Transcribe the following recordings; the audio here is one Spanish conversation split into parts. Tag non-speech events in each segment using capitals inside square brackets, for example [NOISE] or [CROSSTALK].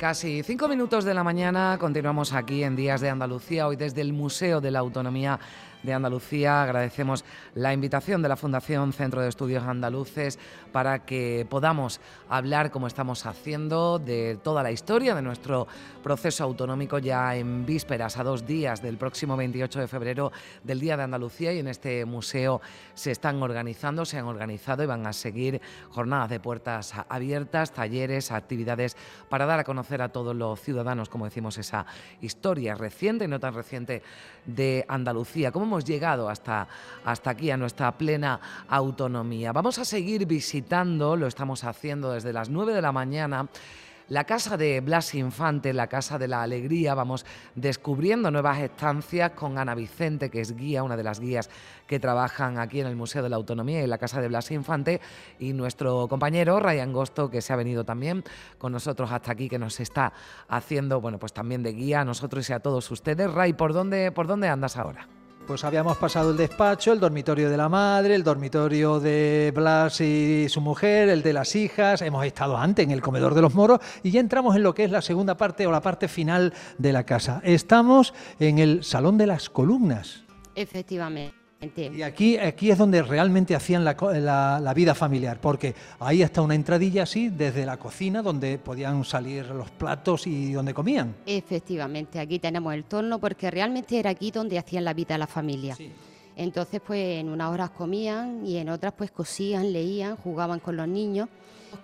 Casi 5 minutos de la mañana. Continuamos aquí en Días de Andalucía, hoy desde el Museo de la Autonomía de Andalucía. Agradecemos la invitación de la Fundación Centro de Estudios Andaluces para que podamos hablar, como estamos haciendo, de toda la historia de nuestro proceso autonómico ya en vísperas, a dos días del próximo 28 de febrero del Día de Andalucía. Y en este museo se están organizando, se han organizado y van a seguir jornadas de puertas abiertas, talleres, actividades para dar a conocer a todos los ciudadanos, como decimos, esa historia reciente y no tan reciente de Andalucía. ¿Cómo hemos llegado hasta, hasta aquí, a nuestra plena autonomía? Vamos a seguir visitando, lo estamos haciendo desde las 9 de la mañana, la casa de Blas Infante, la casa de la alegría, vamos descubriendo nuevas estancias con Ana Vicente, que es guía, una de las guías que trabajan aquí en el Museo de la Autonomía y la casa de Blas Infante, y nuestro compañero Ryan Gosto, que se ha venido también con nosotros hasta aquí, que nos está haciendo, bueno, pues también de guía a nosotros y a todos ustedes. Ray, ¿por dónde, por dónde andas ahora? Pues habíamos pasado el despacho, el dormitorio de la madre, el dormitorio de Blas y su mujer, el de las hijas, hemos estado antes en el comedor de los moros y ya entramos en lo que es la segunda parte o la parte final de la casa. Estamos en el Salón de las Columnas. Efectivamente. Y aquí, aquí es donde realmente hacían la, la, la, vida familiar, porque ahí está una entradilla así desde la cocina donde podían salir los platos y donde comían. Efectivamente, aquí tenemos el torno porque realmente era aquí donde hacían la vida la familia. Sí. Entonces, pues en unas horas comían y en otras pues cosían, leían, jugaban con los niños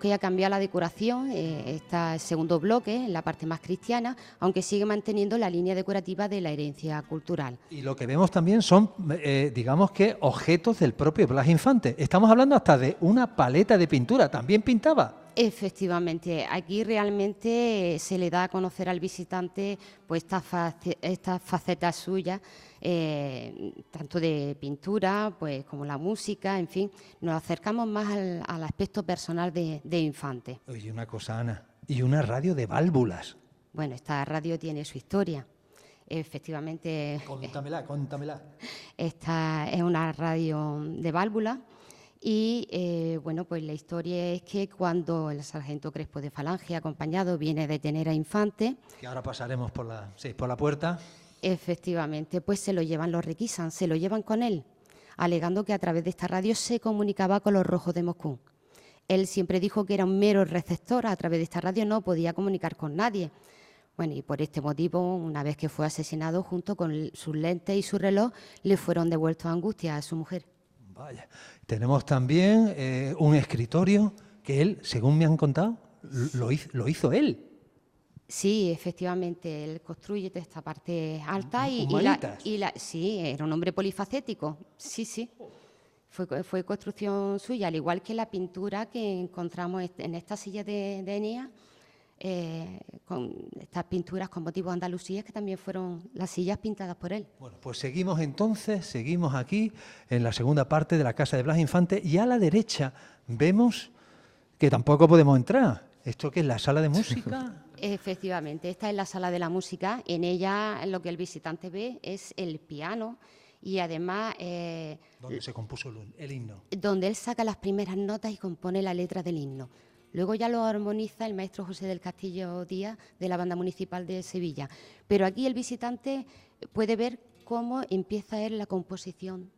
que ha cambiado la decoración, eh, está el segundo bloque, en la parte más cristiana, aunque sigue manteniendo la línea decorativa de la herencia cultural. Y lo que vemos también son, eh, digamos que, objetos del propio Blas Infante. Estamos hablando hasta de una paleta de pintura, ¿también pintaba? Efectivamente, aquí realmente se le da a conocer al visitante pues estas esta facetas suyas, eh, tanto de pintura pues como la música, en fin, nos acercamos más al, al aspecto personal de, de, Infante. Oye, una cosa, Ana, y una radio de válvulas. Bueno, esta radio tiene su historia. Efectivamente. Contámela, contámela. [LAUGHS] Esta es una radio de válvulas y eh, bueno, pues la historia es que cuando el sargento Crespo de Falange, acompañado, viene a detener a Infante. Que ahora pasaremos por la, sí, por la puerta. Efectivamente, pues se lo llevan, lo requisan, se lo llevan con él, alegando que a través de esta radio se comunicaba con los rojos de Moscú. Él siempre dijo que era un mero receptor, a través de esta radio no podía comunicar con nadie. Bueno, y por este motivo, una vez que fue asesinado, junto con sus lentes y su reloj, le fueron devueltos a Angustia a su mujer. Vaya. Tenemos también eh, un escritorio que él, según me han contado, lo hizo, lo hizo él. Sí, efectivamente, él construye esta parte alta y, y, la, y, la, sí, era un hombre polifacético, sí, sí. Fue, fue, construcción suya, al igual que la pintura que encontramos en esta silla de, de Enea, eh, con estas pinturas con motivos andalusíes que también fueron las sillas pintadas por él. Bueno, pues seguimos entonces, seguimos aquí en la segunda parte de la casa de Blas Infante y a la derecha vemos que tampoco podemos entrar. ¿Esto qué es la sala de [LAUGHS] música? Efectivamente, esta es la sala de la música. En ella lo que el visitante ve es el piano y además... Eh, donde se compuso el, el himno. Donde él saca las primeras notas y compone la letra del himno. Luego ya lo armoniza el maestro José del Castillo Díaz de la Banda Municipal de Sevilla. Pero aquí el visitante puede ver cómo empieza él la composición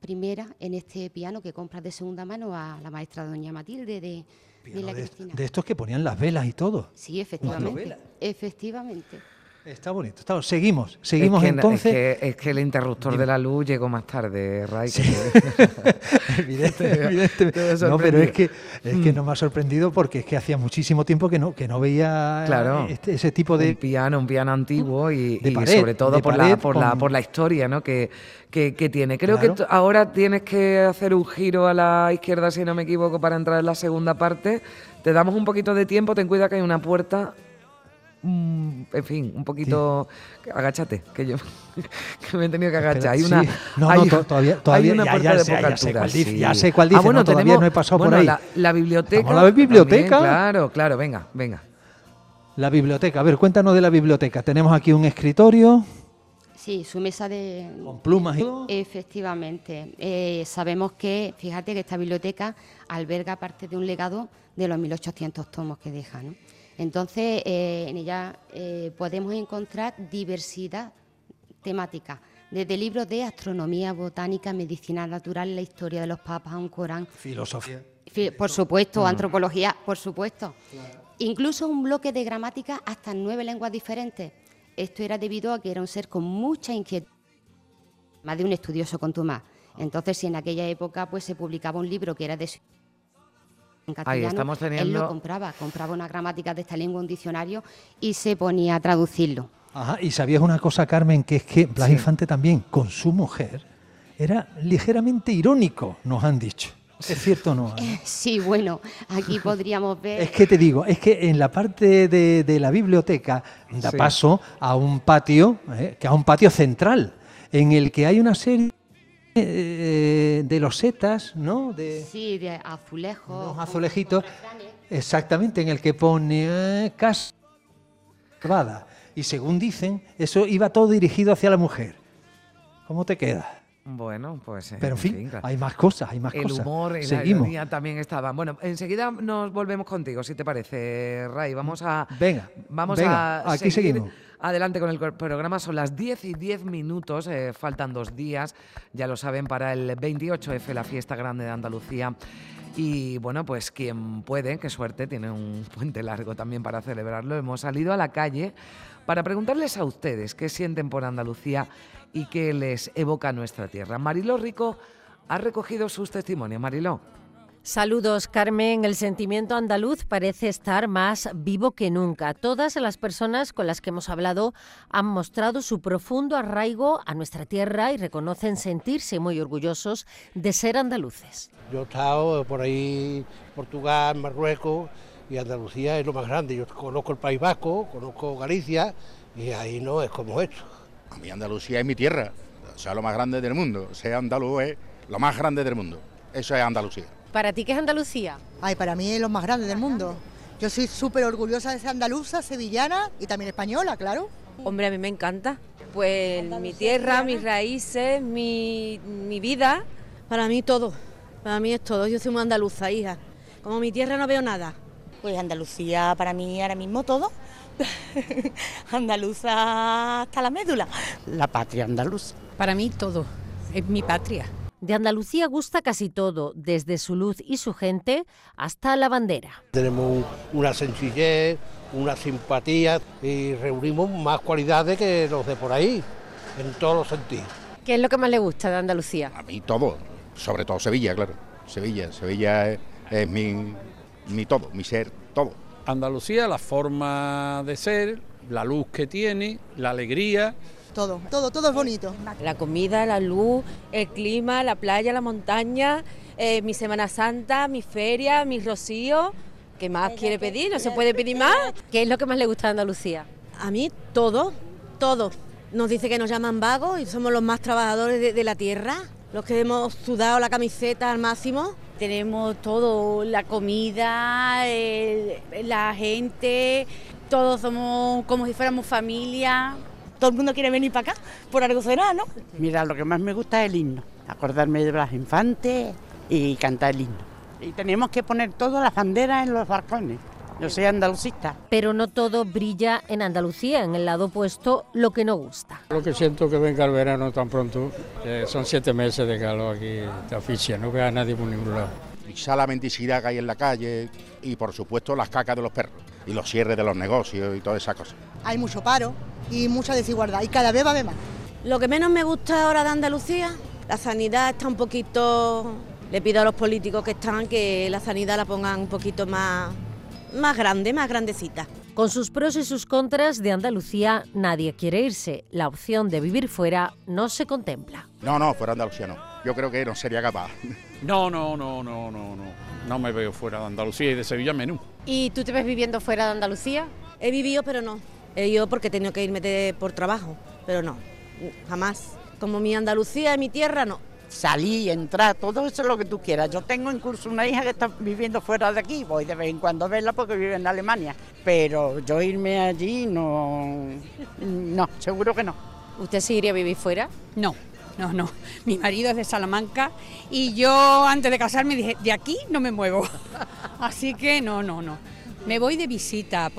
primera en este piano que compra de segunda mano a la maestra doña Matilde de, de de estos que ponían las velas y todo. Sí, efectivamente. Efectivamente. Está bonito. Está, seguimos, seguimos es que, entonces. Es que, es que, el interruptor de la luz llegó más tarde, Ray. Sí. [LAUGHS] evidente, evidente. [LAUGHS] No, pero es que, es que no me ha sorprendido porque es que hacía muchísimo tiempo que no, que no veía claro, este, ese tipo de. Un piano, un piano antiguo y, de y pared, sobre todo por, pared la, por, con... la, por la historia ¿no? que, que, que tiene. Creo claro. que ahora tienes que hacer un giro a la izquierda, si no me equivoco, para entrar en la segunda parte. Te damos un poquito de tiempo, ten cuidado que hay una puerta mm, en fin, un poquito... Agáchate, que yo [LAUGHS] que me he tenido que agachar. Hay una, no, no, todavía, todavía una ya, de poca ya, sé cuál dice, ya sé cuál dice, ah, bueno, todavía no he pasado por ahí. La, la biblioteca. la biblioteca? claro, claro, venga, venga. La biblioteca, a ver, cuéntanos de la biblioteca. Tenemos aquí un escritorio. Sí, su mesa de... Con plumas y todo. Efectivamente. Eh, sabemos que, fíjate que esta biblioteca alberga parte de un legado de los 1800 tomos que deja. ¿no? Entonces, eh, en ella eh, podemos encontrar diversidad temática, desde libros de astronomía, botánica, medicina natural, la historia de los papas, un Corán. Filosofía. Por supuesto, antropología, por supuesto. Incluso un bloque de gramática hasta nueve lenguas diferentes esto era debido a que era un ser con mucha inquietud, más de un estudioso contumaz. Entonces, si en aquella época pues se publicaba un libro que era de en castellano, él lo compraba, compraba una gramática de esta lengua, un diccionario y se ponía a traducirlo. Ajá, y sabías una cosa, Carmen, que es que Blas Infante también, con su mujer, era ligeramente irónico, nos han dicho. ¿Es cierto o no? Eh, [LAUGHS] sí, bueno, aquí [LAUGHS] podríamos ver... Es que te digo, es que en la parte de, la biblioteca da paso a un patio, eh, que a un patio central, en el que hay una serie eh, de losetas, ¿no? De, sí, de azulejos. Unos azulejitos, exactamente, en el que pone casa Y según dicen, eso iba todo dirigido hacia la mujer. ¿Cómo te queda? Bueno, pues. Pero en fin, hay más cosas, hay más cosas. El humor y la ironía también estaban. Bueno, enseguida nos volvemos contigo, si te parece, Ray. Vamos a. Venga. Vamos a. Aquí seguimos. Adelante con el programa, son las 10 y 10 minutos, eh, faltan dos días, ya lo saben, para el 28F, la fiesta grande de Andalucía. Y bueno, pues quien puede, qué suerte, tiene un [LAUGHS] puente largo también para celebrarlo. Hemos salido a la calle para preguntarles a ustedes qué sienten por Andalucía y qué les evoca nuestra tierra. Mariló Rico ha recogido sus testimonios. Mariló. Saludos, Carmen. El sentimiento andaluz parece estar más vivo que nunca. Todas las personas con las que hemos hablado han mostrado su profundo arraigo a nuestra tierra y reconocen sentirse muy orgullosos de ser andaluces. Yo he estado por ahí, Portugal, Marruecos, y Andalucía es lo más grande. Yo conozco el País Vasco, conozco Galicia, y ahí no es como esto. A mí Andalucía es mi tierra, o sea, lo más grande del mundo. Sea andaluz es lo más grande del mundo. Eso es Andalucía. ¿Para ti qué es Andalucía? Ay, para mí es lo más grande del mundo. Yo soy súper orgullosa de ser andaluza, sevillana y también española, claro. Hombre, a mí me encanta. Pues mi tierra, mis raíces, mi, mi vida. Para mí todo. Para mí es todo. Yo soy muy andaluza, hija. Como mi tierra no veo nada. Pues Andalucía para mí ahora mismo todo. [LAUGHS] Andaluza hasta la médula. La patria andaluza. Para mí todo, es mi patria. De Andalucía gusta casi todo, desde su luz y su gente hasta la bandera. Tenemos una sencillez, una simpatía y reunimos más cualidades que los de por ahí, en todos los sentidos. ¿Qué es lo que más le gusta de Andalucía? A mí todo, sobre todo Sevilla, claro. Sevilla, Sevilla es, mi, mi todo, mi ser, todo. Andalucía, la forma de ser, la luz que tiene, la alegría. Todo, todo, todo es bonito. La comida, la luz, el clima, la playa, la montaña, eh, mi Semana Santa, mi feria, mi rocío. ¿Qué más quiere pedir? ¿No se puede pedir más? ¿Qué es lo que más le gusta de Andalucía? A mí todo, todo. Nos dice que nos llaman vagos y somos los más trabajadores de la tierra, los que hemos sudado la camiseta al máximo tenemos todo, la comida, la gente, todos somos como si fuéramos familia. Todo el mundo quiere venir para acá, por algo será, ¿no? Mira, lo que más me gusta es el himno, acordarme de las infantes y cantar el himno. Y tenemos que poner todas las banderas en los balcones. Yo soy andalucista. Pero no todo brilla en Andalucía, en el lado opuesto, lo que no gusta. Lo que siento que venga el verano tan pronto, son siete meses de calor aquí de oficia, no veo a nadie por ningún lado. Quizá la mendicidad que hay en la calle y por supuesto las cacas de los perros y los cierres de los negocios y todas esas cosas. Hay mucho paro y mucha desigualdad y cada vez va a haber más. Lo que menos me gusta ahora de Andalucía, la sanidad está un poquito... Le pido a los políticos que están que la sanidad la pongan un poquito más más grande, más grandecita. Con sus pros y sus contras de Andalucía nadie quiere irse. La opción de vivir fuera no se contempla. No, no, fuera Andalucía no. Yo creo que no sería capaz. [LAUGHS] No, no, no, no, no, no. No me veo fuera de Andalucía y de Sevilla menú. ¿Y tú te ves viviendo fuera de Andalucía? He vivido, pero no. He ido porque he tenido que irme por trabajo, pero no, jamás. Como mi Andalucía, mi tierra, no. Salir, entrar, todo eso es lo que tú quieras. Yo tengo incluso una hija que está viviendo fuera de aquí, voy de vez en cuando a verla porque vive en Alemania, pero yo irme allí no, no, seguro que no. ¿Usted seguiría a vivir fuera? No, no, no. Mi marido es de Salamanca y yo antes de casarme dije, de aquí no me muevo. [LAUGHS] Así que no, no, no. Me voy de visita,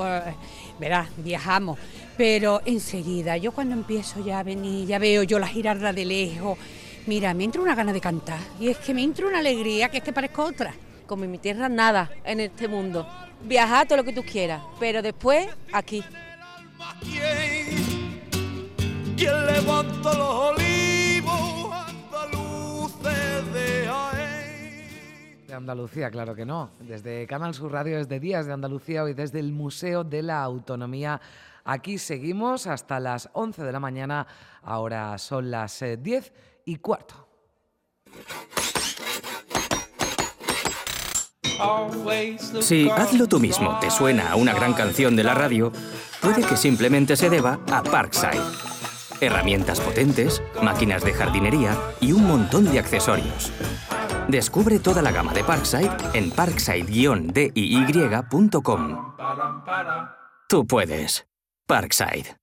verás, viajamos, pero enseguida, yo cuando empiezo ya a venir, ya veo yo la girarda de lejos, mira, me entra una gana de cantar y es que me entra una alegría que es que parezco otra. Como en mi tierra nada en este mundo. Viajar todo lo que tú quieras, pero después aquí. ¿Quién levanta los De Andalucía, claro que no. Desde Canal Sur Radio, desde Días de Andalucía, hoy desde el Museo de la Autonomía. Aquí seguimos hasta las 11 de la mañana. Ahora son las 10 eh, y cuarto. Si Hazlo tú mismo te suena a una gran canción de la radio, puede que simplemente se deba a Parkside. Herramientas potentes, máquinas de jardinería y un montón de accesorios. Descubre toda la gama de Parkside en parkside-diy.com. Tú puedes. Parkside.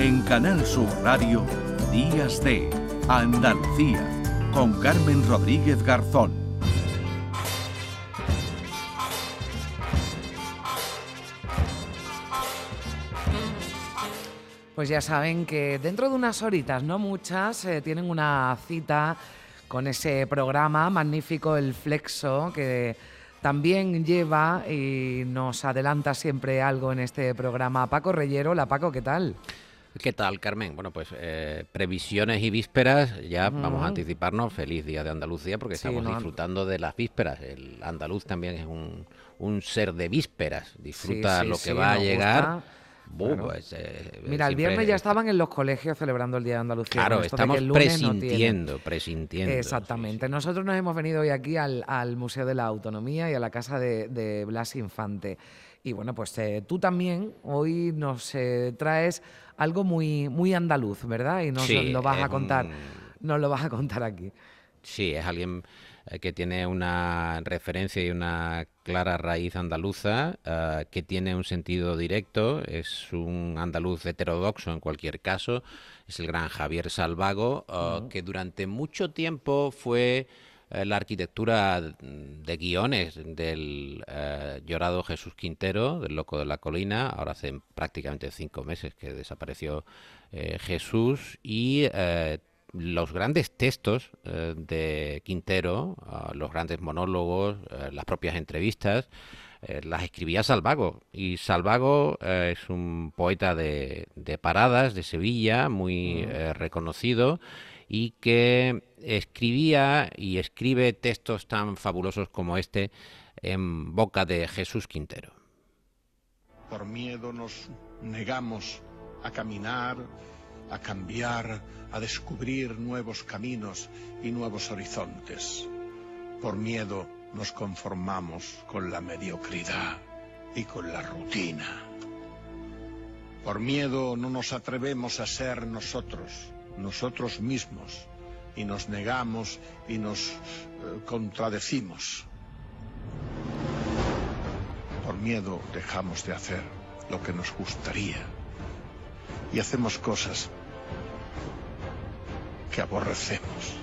En Canal Sur Radio, Días de Andalucía, con Carmen Rodríguez Garzón. Pues ya saben que dentro de unas horitas, no muchas, eh, tienen una cita con ese programa magnífico, el Flexo, que también lleva y nos adelanta siempre algo en este programa. Paco Reyero, la Paco, ¿qué tal? ¿Qué tal, Carmen? Bueno, pues eh, previsiones y vísperas, ya vamos a anticiparnos. Feliz Día de Andalucía porque estamos disfrutando de las vísperas. El andaluz también es un, ser de vísperas, disfruta lo que va a llegar. Pues, eh, Mira, el viernes ya estaban en los colegios celebrando el Día de Andalucía. Claro, estamos presintiendo, presintiendo. Exactamente. Nosotros nos hemos venido hoy aquí al, Museo de la Autonomía y a la casa de, Blas Infante. Y bueno, pues eh, tú también hoy nos traes algo muy, muy andaluz, ¿verdad? Y nos lo vas a contar, nos lo vas a contar aquí. Sí, es alguien eh, que tiene una referencia y una clara raíz andaluza, eh, que tiene un sentido directo, es un andaluz heterodoxo en cualquier caso, es el gran Javier Salvago, eh, que durante mucho tiempo fue eh, la arquitectura de guiones del eh, llorado Jesús Quintero, del Loco de la Colina. Ahora hace prácticamente cinco meses que desapareció eh, Jesús y los grandes textos de Quintero, los grandes monólogos, las propias entrevistas, las escribía Salvago. Y Salvago es un poeta de, de, paradas de Sevilla, muy reconocido y que escribía y escribe textos tan fabulosos como este en boca de Jesús Quintero. Por miedo nos negamos a caminar, a cambiar, a descubrir nuevos caminos y nuevos horizontes. Por miedo nos conformamos con la mediocridad y con la rutina. Por miedo no nos atrevemos a ser nosotros nosotros mismos y nos negamos y nos eh, contradecimos. Por miedo dejamos de hacer lo que nos gustaría y hacemos cosas que aborrecemos.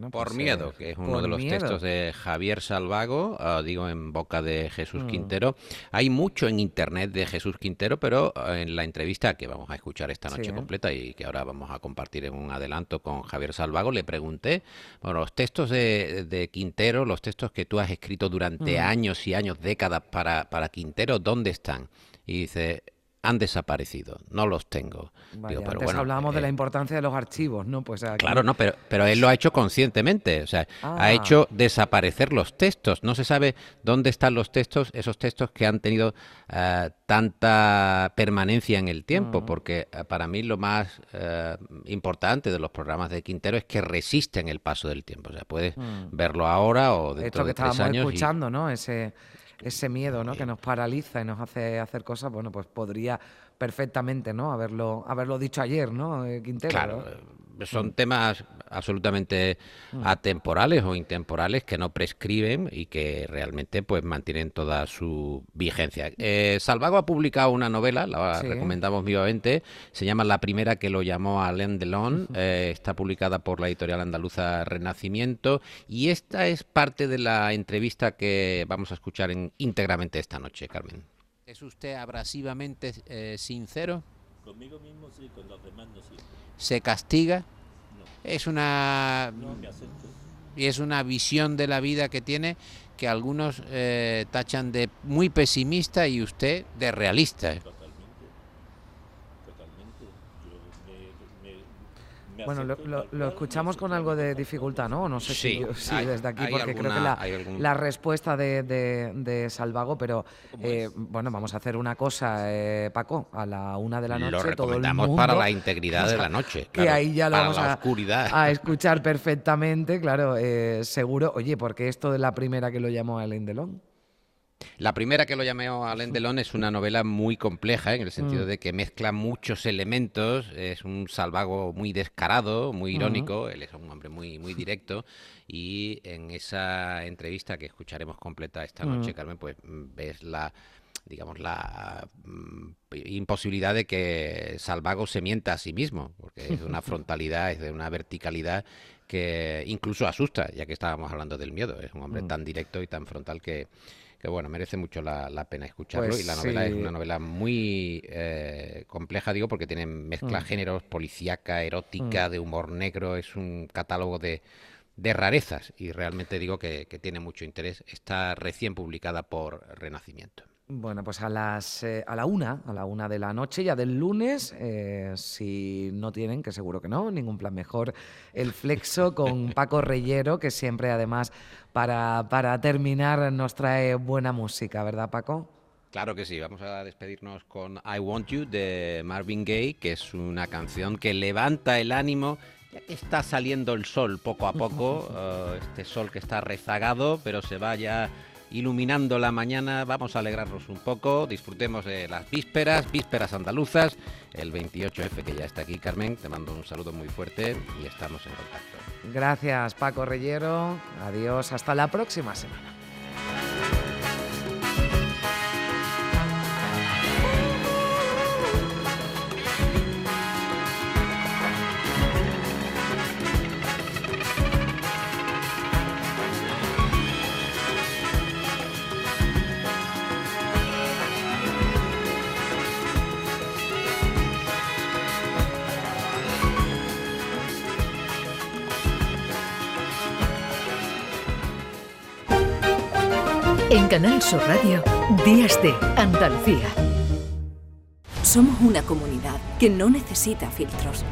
Por pues, miedo, eh, que es uno de los textos de Javier Salvago, ah, digo en boca de Jesús mm. Quintero. Hay mucho en internet de Jesús Quintero, pero ah, en la entrevista que vamos a escuchar esta noche completa y que ahora vamos a compartir en un adelanto con Javier Salvago, le pregunté, bueno, los textos de, Quintero, los textos que tú has escrito durante mm. años y años, décadas para, para Quintero, ¿dónde están? Y dice, han desaparecido, no los tengo. pero antes hablábamos de la importancia de los archivos, ¿no? Pues Claro, no, pero, pero él lo ha hecho conscientemente, o sea, ha ah. hecho desaparecer los textos. No se sabe dónde están los textos, esos textos que han tenido eh, tanta permanencia en el tiempo, porque eh, para mí lo más eh, importante de los programas de Quintero es que resisten el paso del tiempo. O sea, puedes mm. verlo ahora o dentro de tres años. escuchando, ¿no? Ese ese miedo ¿no? que nos paraliza y nos hace hacer cosas, bueno, pues podría perfectamente ¿no? haberlo, haberlo dicho ayer, ¿no, Quintero? Claro, son temas absolutamente atemporales o intemporales que no prescriben y que realmente pues mantienen toda su vigencia. Eh, Salvago ha publicado una novela, la recomendamos vivamente, se llama La primera que lo llamó Alain Delon, eh, está publicada por la editorial andaluza Renacimiento y esta es parte de la entrevista que vamos a escuchar en, íntegramente esta noche, Carmen. ¿Es usted abrasivamente eh, sincero? Conmigo mismo sí, con los demás no sí se castiga. Es una y es una visión de la vida que tiene que algunos eh, tachan de muy pesimista y usted de realista. Bueno, lo, escuchamos con algo de dificultad, ¿no? No sé si, desde aquí, porque creo que la, respuesta de, Salvago, pero eh, bueno, vamos a hacer una cosa, eh, Paco, a la una de la noche. Lo recomendamos para la integridad de la [LAUGHS] noche. que ahí ya lo vamos a, a, escuchar perfectamente, claro, eh, seguro. Oye, ¿por qué esto de la primera que lo llamó Alain Delon? La primera que lo llamé Alain Delon es una novela muy compleja en el sentido mm. de que mezcla muchos elementos, es un salvago muy descarado, muy irónico, él es un hombre muy, muy directo y en esa entrevista que escucharemos completa esta noche, mm. Carmen, pues ves la digamos, la mm, imposibilidad de que Salvago se mienta a sí mismo, porque es de una [LAUGHS] frontalidad, es de una verticalidad que incluso asusta, ya que estábamos hablando del miedo. Es un hombre tan directo y tan frontal que, que bueno, merece mucho la, pena escucharlo. y la pues novela es una novela muy eh, compleja, digo, porque tiene mezcla mm. géneros, policíaca, erótica, mm. de humor negro, es un catálogo de, de rarezas y realmente digo que, tiene mucho interés. Está recién publicada por Renacimiento. Bueno, pues a las eh, a la una, a la una de la noche, ya del lunes, eh, si no tienen, que seguro que no, ningún plan mejor, el flexo con [LAUGHS] Paco Reyero, que siempre además para, para terminar nos trae buena música, ¿verdad, Paco? Claro que sí, vamos a despedirnos con I Want You de Marvin Gaye, que es una canción que levanta el ánimo ya que está saliendo el sol poco a poco, [LAUGHS] eh, este sol que está rezagado, pero se va ya iluminando la mañana. Vamos a alegrarnos un poco, disfrutemos de las vísperas, vísperas andaluzas, el 28F que ya está aquí, Carmen. Te mando un saludo muy fuerte y estamos en contacto. Gracias, Paco Reyero. Adiós, hasta la próxima semana. Canal Sur Radio, Días de Andalucía. Somos una comunidad que no necesita filtros,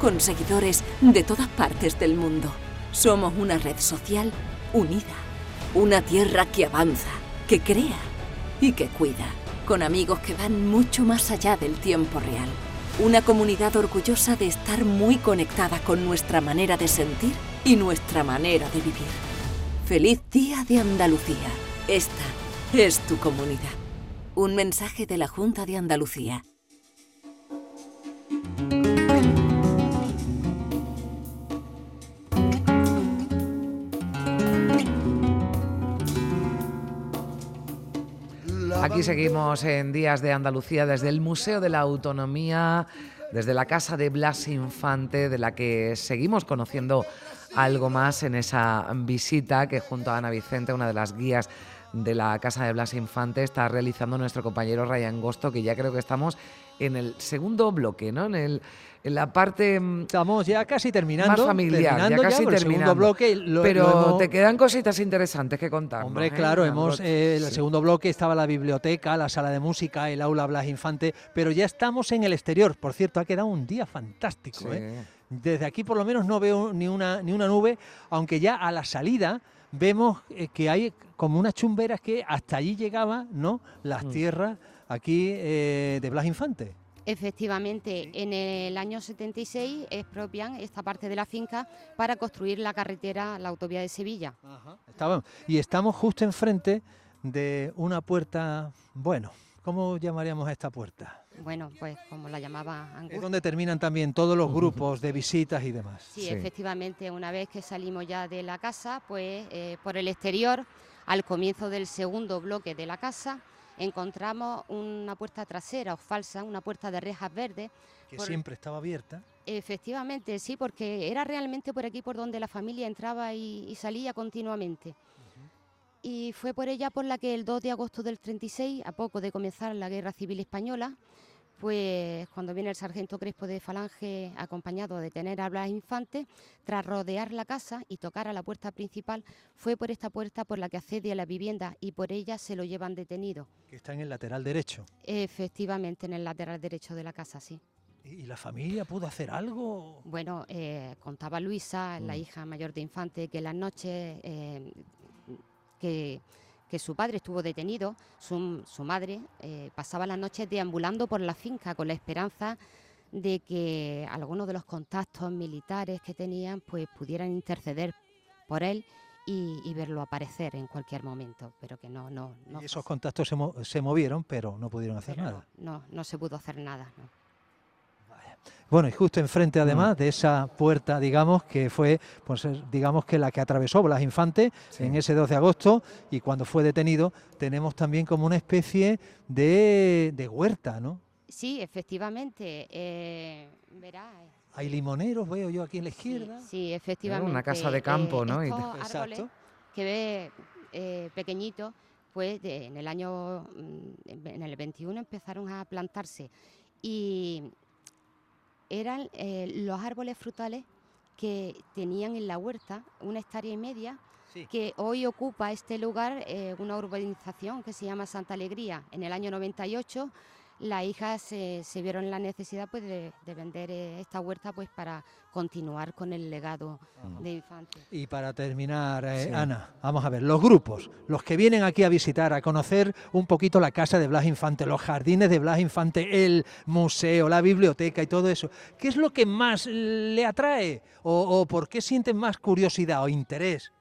con seguidores de todas partes del mundo. Somos una red social unida, una tierra que avanza, que crea y que cuida, con amigos que van mucho más allá del tiempo real. Una comunidad orgullosa de estar muy conectada con nuestra manera de sentir y nuestra manera de vivir. Feliz Día de Andalucía. Esta es tu comunidad. Un mensaje de la Junta de Andalucía. Aquí seguimos en Días de Andalucía desde el Museo de la Autonomía, desde la Casa de Blas Infante, de la que seguimos conociendo algo más en esa visita que junto a Ana Vicente, una de las guías de la Casa de Blas Infante está realizando nuestro compañero Ryan Gosto, que ya creo que estamos en el segundo bloque, ¿no? En, el, en la parte... Mm, estamos ya casi terminando. Más familiar, ya casi terminando. segundo bloque pero te quedan cositas interesantes que contar. Hombre, ¿eh? claro, hemos eh, el segundo bloque estaba la biblioteca, la sala de música, el aula Blas Infante, pero ya estamos en el exterior. Por cierto, ha quedado un día fantástico, ¿eh? Desde aquí por lo menos no veo ni una, ni una nube, aunque ya a la salida vemos eh, que hay como unas chumberas que hasta allí llegaban ¿no? las mm. tierras aquí eh, de Blas Infante. Efectivamente, en el año 76 expropian esta parte de la finca para construir la carretera, la autovía de Sevilla. y estamos justo enfrente de una puerta, bueno, ¿cómo llamaríamos a esta puerta? Bueno, pues como la llamaba Angus. Es donde terminan también todos los grupos de visitas y demás. Sí, efectivamente, una vez que salimos ya de la casa, pues eh, por el exterior, al comienzo del segundo bloque de la casa, encontramos una puerta trasera o falsa, una puerta de rejas verdes. Que siempre estaba abierta. Efectivamente, sí, porque era realmente por aquí por donde la familia entraba y, salía continuamente. Y fue por ella por la que el 2 de agosto del 36, a poco de comenzar la Guerra Civil Española, pues cuando viene el sargento Crespo de Falange acompañado de tener a Blas Infante, tras rodear la casa y tocar a la puerta principal, fue por esta puerta por la que accede a la vivienda y por ella se lo llevan detenido. Que está en el lateral derecho. Efectivamente, en el lateral derecho de la casa, sí. ¿Y la familia pudo hacer algo? Bueno, eh, contaba Luisa, la mm. hija mayor de Infante, que las noches eh, que que su padre estuvo detenido, su, madre eh, pasaba las noches deambulando por la finca con la esperanza de que algunos de los contactos militares que tenían pues pudieran interceder por él y, verlo aparecer en cualquier momento, pero que no, no, no. esos contactos se, se, movieron, pero no pudieron hacer nada. No, no se pudo hacer nada. No. Bueno, y justo enfrente además mm. de esa puerta, digamos, que fue, pues digamos que la que atravesó Blas Infante en ese 12 de agosto y cuando fue detenido, tenemos también como una especie de, huerta, ¿no? Sí, efectivamente. Eh, verá. Eh. Hay limoneros, veo yo aquí en la izquierda. Sí, efectivamente. Una casa de campo, ¿no? Exacto. que ve eh, pequeñito, pues en el año, mm, en el 21 empezaron a plantarse y eran eh, los árboles frutales que tenían en la huerta una hectárea y media, que hoy ocupa este lugar eh, una urbanización que se llama Santa Alegría. En el año 98 las hijas se, vieron la necesidad pues, de, vender eh, esta huerta pues, para continuar con el legado de Infante. Y para terminar, eh, Ana, vamos a ver, los grupos, los que vienen aquí a visitar, a conocer un poquito la casa de Blas Infante, los jardines de Blas Infante, el museo, la biblioteca y todo eso, ¿qué es lo que más le atrae? ¿O, por qué sienten más curiosidad o interés?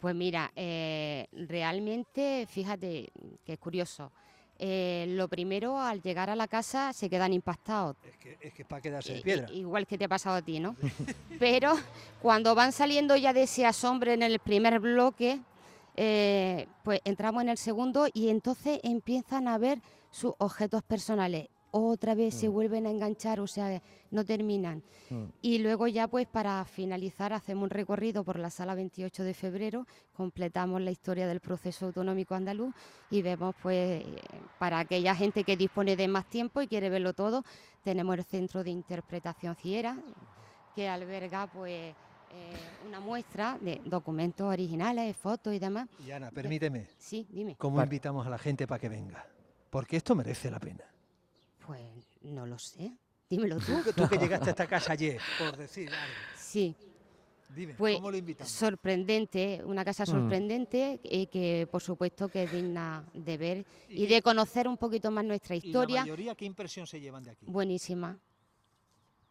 Pues mira, eh, realmente, fíjate que es curioso. Eh, lo primero, al llegar a la casa, se quedan impactados. Es que es que para quedarse de piedra. igual que te ha pasado a ti, ¿no? [LAUGHS] Pero cuando van saliendo ya de ese asombro en el primer bloque, eh, pues entramos en el segundo y entonces empiezan a ver sus objetos personales otra vez se mm. vuelven a enganchar, o sea, no terminan. Mm. Y luego ya pues para finalizar hacemos un recorrido por la sala 28 de febrero, completamos la historia del proceso autonómico andaluz y vemos pues para aquella gente que dispone de más tiempo y quiere verlo todo, tenemos el centro de interpretación Ciera que alberga pues eh, una muestra de documentos originales, fotos y demás. Y Ana, permíteme. Sí, dime. ¿Cómo invitamos a la gente para que venga? Porque esto merece la pena. Pues no lo sé. Dímelo tú. tú que llegaste a esta casa ayer, por decir algo. Sí. Dime, pues, ¿cómo lo invitamos? Sorprendente, una casa mm. sorprendente y que por supuesto que es digna de ver y, de conocer un poquito más nuestra historia. ¿Y la mayoría qué impresión se llevan de aquí? Buenísima.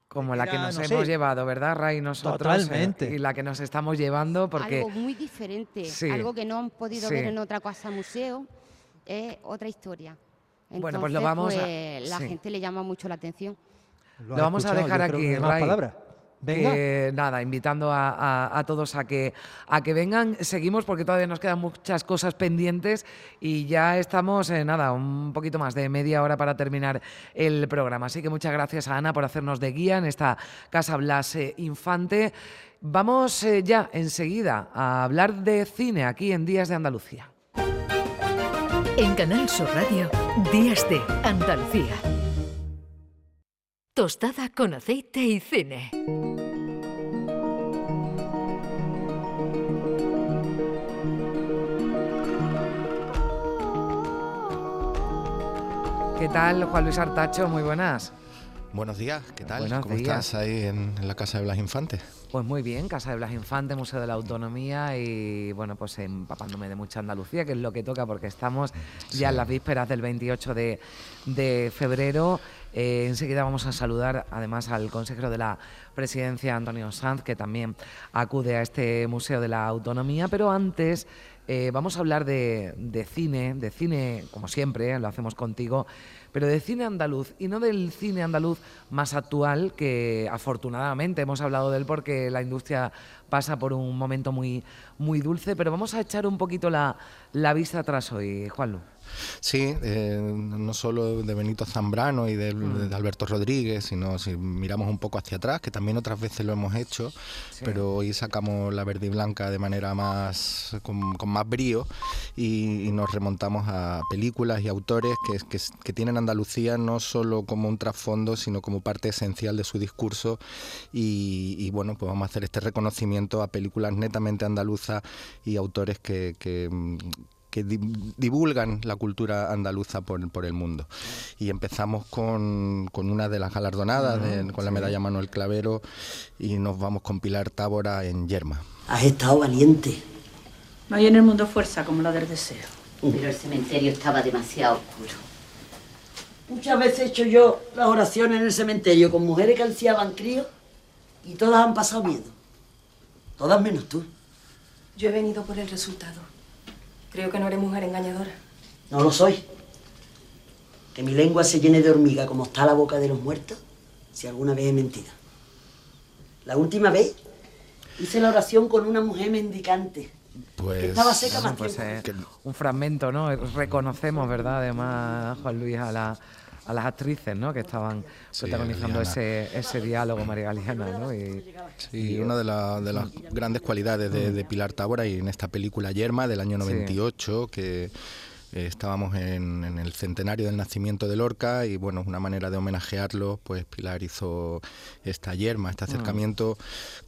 Como la que nos hemos llevado, ¿verdad, Ray? Nosotros. Totalmente. y la que nos estamos llevando porque... Algo muy diferente, algo que no han podido ver en otra casa museo, es otra historia bueno, pues lo vamos a... Pues, la gente le llama mucho la atención. Lo, vamos a dejar aquí, Ray. Venga. nada, invitando a, todos a que, a que vengan. Seguimos porque todavía nos quedan muchas cosas pendientes y ya estamos, eh, nada, un poquito más de media hora para terminar el programa. Así que muchas gracias a Ana por hacernos de guía en esta Casa Blas eh, Infante. Vamos eh, ya enseguida a hablar de cine aquí en Días de Andalucía. En Canal Sur Radio, Días de Andalucía. Tostada con aceite y cine. ¿Qué tal, Juan Luis Artacho? Muy buenas. Buenos días, ¿qué tal? ¿Cómo estás ahí en, la Casa de Blas Infantes? Pues muy bien, Casa de Blas Infantes, Museo de la Autonomía y bueno, pues empapándome de mucha Andalucía, que es lo que toca porque estamos ya en las vísperas del 28 de, febrero. Eh, enseguida vamos a saludar además al consejero de la presidencia, Antonio Sanz, que también acude a este Museo de la Autonomía, pero antes... Eh, vamos a hablar de, de, cine, de cine, como siempre, lo hacemos contigo, pero de cine andaluz y no del cine andaluz más actual, que afortunadamente hemos hablado de él porque la industria pasa por un momento muy, muy dulce, pero vamos a echar un poquito la, la vista atrás hoy, Juanlu. Sí, eh, no solo de Benito Zambrano y mm. de, Alberto Rodríguez, sino si miramos un poco hacia atrás, que también otras veces lo hemos hecho, pero hoy sacamos la verde y blanca de manera más con, más brío y, nos remontamos a películas y autores que, que, tienen Andalucía no solo como un trasfondo, sino como parte esencial de su discurso y, bueno, pues vamos a hacer este reconocimiento a películas netamente andaluzas y autores que, que divulgan la cultura andaluza por, por, el mundo. Y empezamos con, con una de las galardonadas, con la medalla Manuel Clavero, y nos vamos con Pilar Tábora en Yerma. Has estado valiente. No hay en el mundo fuerza como la del deseo. Pero el cementerio estaba demasiado oscuro. Muchas veces he hecho yo las oraciones en el cementerio con mujeres que ansiaban críos y todas han pasado miedo. Todas menos tú. Yo he venido por el resultado. Creo que no eres mujer engañadora. No lo soy. Que mi lengua se llene de hormiga como está la boca de los muertos, si alguna vez he mentido. La última vez hice la oración con una mujer mendicante. Pues, estaba seca más pues, eh, un fragmento, ¿no? Reconocemos, ¿verdad? Además, Juan Luis, a la a las actrices ¿no? que estaban protagonizando ese, ese diálogo, María Galeana. ¿no? Y, sí, una de, de, las grandes cualidades de, de, Pilar Tábora y en esta película Yerma del año 98, que eh, estábamos en, el centenario del nacimiento de Lorca y bueno, una manera de homenajearlo, pues Pilar hizo esta yerma, este mm. acercamiento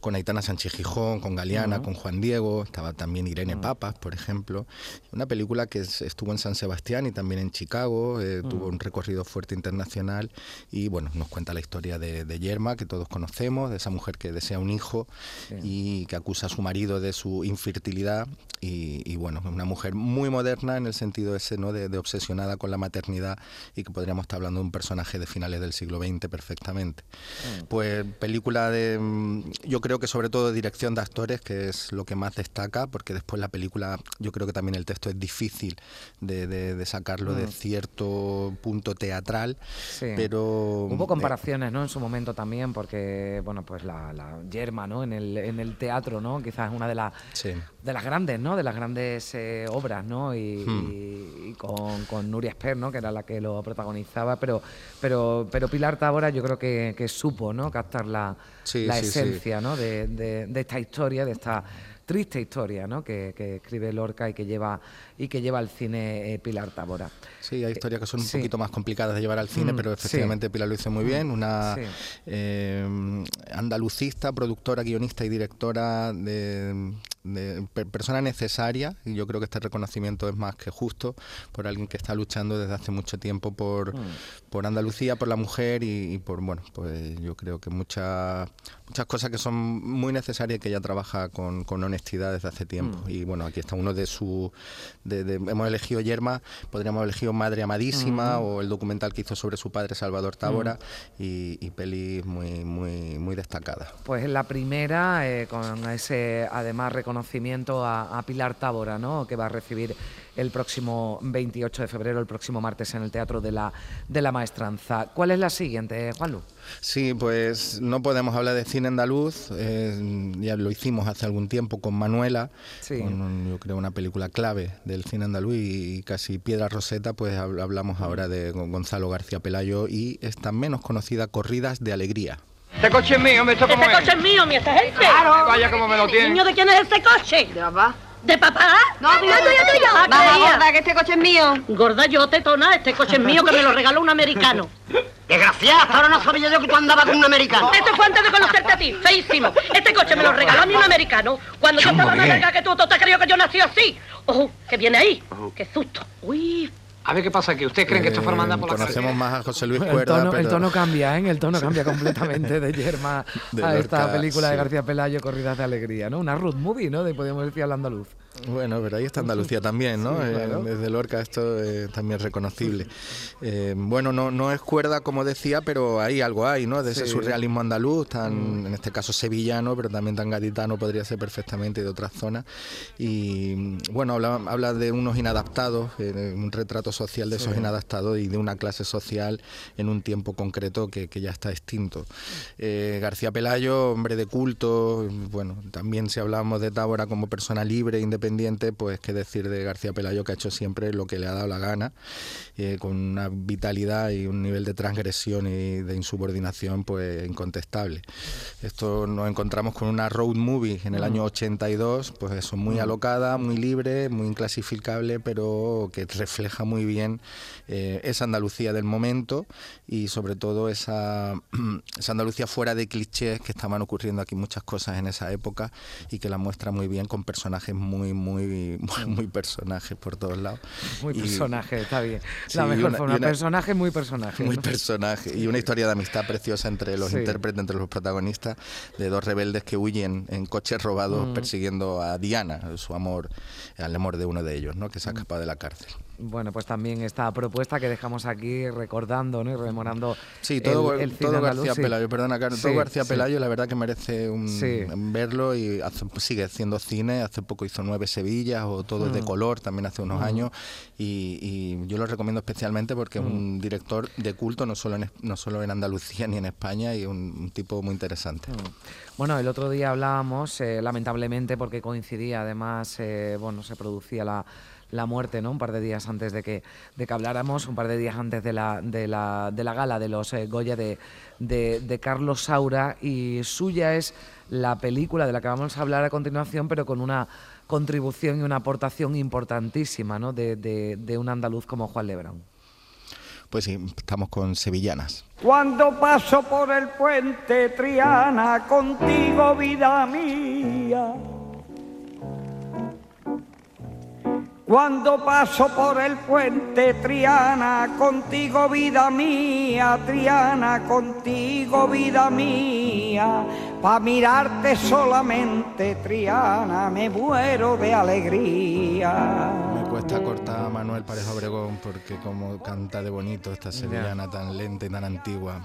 con Aitana Sánchez Gijón, con Galeana, con Juan Diego, estaba también Irene mm. Papas, por ejemplo. Una película que estuvo en San Sebastián y también en Chicago, eh, mm. tuvo un recorrido fuerte internacional y bueno, nos cuenta la historia de, Yerma, que todos conocemos, de esa mujer que desea un hijo y que acusa a su marido de su infertilidad y, y bueno, una mujer muy moderna en el sentido ese, ¿no? De, obsesionada con la maternidad y que podríamos estar hablando de un personaje de finales del siglo XX perfectamente. Mm. Pues película de, mm, yo creo que sobre todo dirección de actores, que es lo que más destaca, porque después la película, yo creo que también el texto es difícil de, sacarlo de mm. cierto punto teatral, pero... Hubo comparaciones, ¿no? En su momento también, porque, bueno, pues la, yerma, ¿no? En el, en el teatro, ¿no? Quizás una de, las de las grandes, ¿no? De las grandes eh, obras, ¿no? y, y con, con, Nuria Esper, ¿no? que era la que lo protagonizaba, pero, pero, pero Pilar Tábora yo creo que, que supo ¿no? captar la, la esencia ¿no? De, de, esta historia, de esta triste historia ¿no? que, que, escribe Lorca y que lleva y que lleva al cine eh, Pilar Tábora. Sí, hay historias que son un poquito más complicadas de llevar al cine, mm, pero efectivamente Pilar lo hizo muy bien, una eh, andalucista, productora, guionista y directora de de persona necesaria y yo creo que este reconocimiento es más que justo por alguien que está luchando desde hace mucho tiempo por, mm. por Andalucía, por la mujer y, por, bueno, pues yo creo que muchas muchas cosas que son muy necesarias y que ella trabaja con, con honestidad desde hace tiempo. Mm. Y bueno, aquí está uno de sus... De, hemos elegido Yerma, podríamos haber elegido Madre Amadísima mm. o el documental que hizo sobre su padre Salvador Tábora y, y pelis muy, muy, muy destacadas. Pues la primera, eh, con ese además reconocimiento reconocimiento a, Pilar Tábora, ¿no? que va a recibir el próximo 28 de febrero, el próximo martes, en el Teatro de la, de la Maestranza. ¿Cuál es la siguiente, Juanlu? Sí, pues no podemos hablar de cine andaluz, eh, ya lo hicimos hace algún tiempo con Manuela, con, yo creo una película clave del cine andaluz y, casi piedra roseta, pues hablamos ahora de Gonzalo García Pelayo y esta menos conocida Corridas de Alegría. Este coche es mío, ¿me esto Este coche es mío, mi esta gente. Claro. Vaya como me lo tiene. Niño, ¿de quién es este coche? De papá. ¿De papá? No, tuyo, tuyo, tuyo. Baja, gorda, que este coche es mío. Gorda, yo tetona, este coche es mío que me lo regaló un americano. [LAUGHS] Desgraciada, ahora no sabía yo que tú andabas con un americano. Esto fue antes de conocerte a ti, feísimo. Este coche me lo regaló a mí un americano. Cuando yo estaba más larga que tú, tú te creías que yo nací así. ¡Oh, que viene ahí! ¡Qué susto! ¡Uy! A ver qué pasa aquí. ¿Ustedes creen que esto forma anda por la Conocemos más a José Luis el Cuerda, tono, pero... el tono cambia, ¿eh? El tono cambia completamente de [LAUGHS] Yerma De a esta Lorca, película de. García Pelayo, Corridas de Alegría, ¿no? Una road movie, ¿no? De, podemos decir al andaluz. Bueno, pero ahí está Andalucía también, ¿no? Sí, Eh, claro. desde Lorca esto es también reconocible. Eh, bueno, no, no es cuerda como decía, pero ahí algo hay, ¿no? De ese Sí. surrealismo andaluz, tan, en este caso sevillano, pero también tan gaditano podría ser perfectamente de otras zonas. Y bueno, habla, habla de unos inadaptados, eh, un retrato social de esos inadaptados y de una clase social en un tiempo concreto que, que ya está extinto. Eh, García Pelayo, hombre de culto, bueno, también si hablamos de Tábora como persona libre, independiente, pues qué decir de García Pelayo que ha hecho siempre lo que le ha dado la gana, eh, con una vitalidad y un nivel de transgresión y de insubordinación pues incontestable. Esto nos encontramos con una road movie en el Mm. año 82, pues eso, muy Mm. alocada, muy libre, muy inclasificable, pero que refleja muy bien eh, esa Andalucía del momento y sobre todo esa, [CLEARS THROAT] esa Andalucía fuera de clichés que estaban ocurriendo aquí muchas cosas en esa época y que la muestra muy bien con personajes muy, muy, muy, muy personajes por todos lados. Muy Y- personaje, está bien. [LAUGHS] La mejor una- forma. una- personaje, muy personaje. muy ¿no? personaje y una historia de amistad preciosa entre los Sí. intérpretes, entre los protagonistas, de dos rebeldes que huyen en coches robados Mm. persiguiendo a Diana, su amor, al amor de uno de ellos, ¿no? que se ha escapado de la cárcel. Bueno, pues también esta propuesta que dejamos aquí recordando ¿no? y rememorando. Sí, todo, el, el cine todo García sí. Pelayo, perdona, Carlos, Sí, todo García sí. Pelayo la verdad que merece un, verlo y hace- sigue haciendo cine, hace poco hizo Nueve Sevillas o Todo de Mm. color, también hace unos Mm. años y, y yo lo recomiendo especialmente porque es Mm. un director de culto no solo en, no solo en Andalucía ni en España y un, un tipo muy interesante. Bueno, el otro día hablábamos, eh, lamentablemente, porque coincidía, además, eh, bueno, se producía la, la muerte, ¿no? Un par de días antes de que, de que habláramos, un par de días antes de la, de la, de la gala de los eh, Goya de, de, de Carlos Saura, y suya es la película de la que vamos a hablar a continuación, pero con una contribución y una aportación importantísima, ¿no? De, de, de un andaluz como Juan Lebrón. Pues sí, estamos con Sevillanas. Cuando paso por el puente Triana, contigo vida mía. Cuando paso por el puente Triana, contigo vida mía, Triana, contigo vida mía. Pa' mirarte solamente, Triana, me muero de alegría. Me cuesta cortar a Manuel Pareja Obregón porque como canta de bonito esta sevillana tan lenta y tan antigua.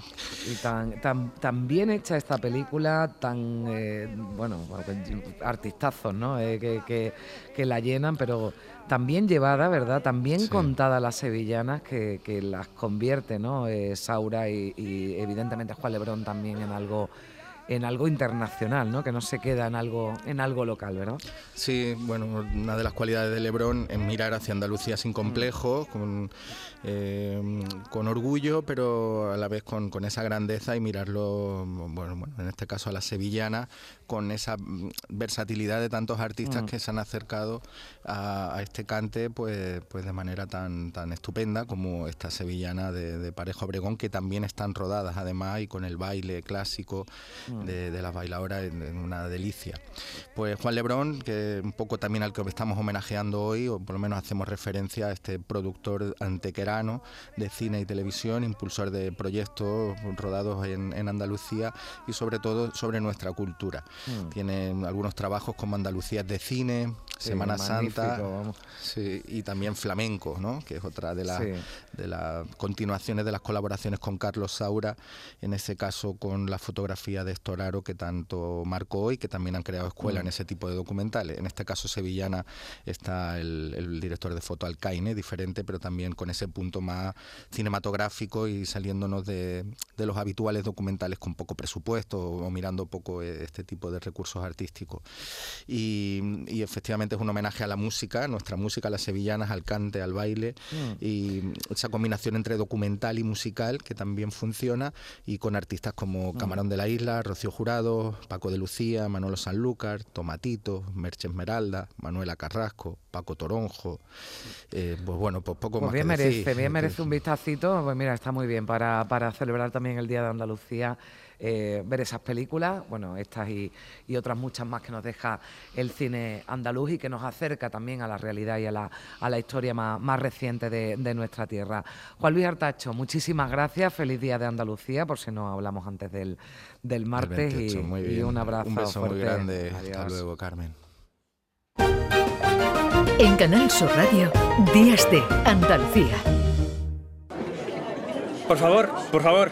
Y tan, tan, tan bien hecha esta película, tan, eh, bueno, artistazos, ¿no? Eh, que, que- que la llenan, pero tan bien llevada, ¿verdad? Tan bien Sí. contada las sevillanas que, que las convierte, ¿no? Eh, Saura y, y evidentemente Juan Lebrón también en algo en algo internacional, ¿no? Que no se queda en algo en algo local, ¿verdad? Sí, bueno, una de las cualidades de Lebrón es mirar hacia Andalucía sin complejos, con, eh, con orgullo, pero a la vez con, con esa grandeza y mirarlo, bueno, bueno, en este caso a la sevillana, con esa mm, versatilidad de tantos artistas Mm. que se han acercado a, a este cante pues, pues de manera tan, tan estupenda como esta sevillana de, de Pareja Obregón, que también están rodadas además y con el baile clásico Mm. De, de las bailadoras en, una delicia. Pues Juan Lebrón, que un poco también al que estamos homenajeando hoy, o por lo menos hacemos referencia a este productor antequerano de cine y televisión, impulsor de proyectos rodados en, en Andalucía y sobre todo sobre nuestra cultura. Mm. Tiene algunos trabajos como Andalucía de cine, Sí, Semana Santa sí, y también flamenco, ¿no? que es otra de las Sí. de las continuaciones de las colaboraciones con Carlos Saura, en ese caso con la fotografía de Que tanto marcó y que también han creado escuela Mm. en ese tipo de documentales. En este caso sevillana está el, el director de foto Alcaine, diferente, pero también con ese punto más cinematográfico y saliéndonos de, de los habituales documentales con poco presupuesto o, o mirando poco eh, este tipo de recursos artísticos. Y, y efectivamente es un homenaje a la música, nuestra música, a las sevillanas, al cante, al baile Mm. y esa combinación entre documental y musical que también funciona y con artistas como Camarón de la Isla, Rocío Jurado, Paco de Lucía, Manolo Sanlúcar, Tomatito, Merche Esmeralda, Manuela Carrasco, Paco Toronjo. Eh, pues bueno, pues poco pues más bien que merece, decir. bien merece [LAUGHS] un vistacito. Pues mira, está muy bien para, para celebrar también el Día de Andalucía eh, ver esas películas, bueno, estas y, otras muchas más que nos deja el cine andaluz y que nos acerca también a la realidad y a la, a la historia más, reciente de, nuestra tierra. Juan Luis Artacho, muchísimas gracias, feliz día de Andalucía, por si no hablamos antes del, del martes y, un abrazo. Un beso fuerte. muy grande, hasta luego Carmen. En Canal Sur Radio, Días de Andalucía. Por favor, por favor,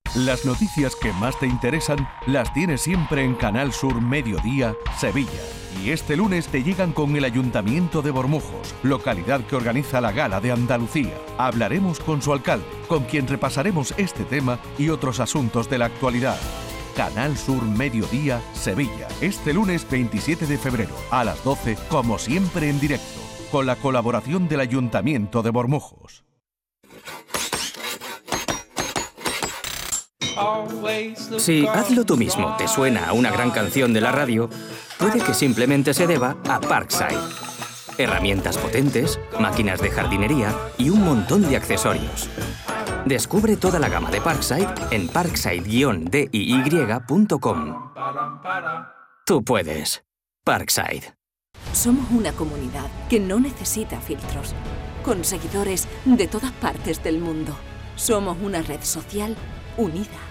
Las noticias que más te interesan las tienes siempre en Canal Sur Mediodía, Sevilla. Y este lunes te llegan con el Ayuntamiento de Bormujos, localidad que organiza la Gala de Andalucía. Hablaremos con su alcalde, con quien repasaremos este tema y otros asuntos de la actualidad. Canal Sur Mediodía, Sevilla. Este lunes 27 de febrero, a las 12, como siempre en directo, con la colaboración del Ayuntamiento de Bormujos. Si Hazlo tú mismo te suena a una gran canción de la radio, puede que simplemente se deba a Parkside. Herramientas potentes, máquinas de jardinería y un montón de accesorios. Descubre toda la gama de Parkside en parkside-diy.com. Tú puedes. Parkside. Somos una comunidad que no necesita filtros, con seguidores de todas partes del mundo. Somos una red social unida.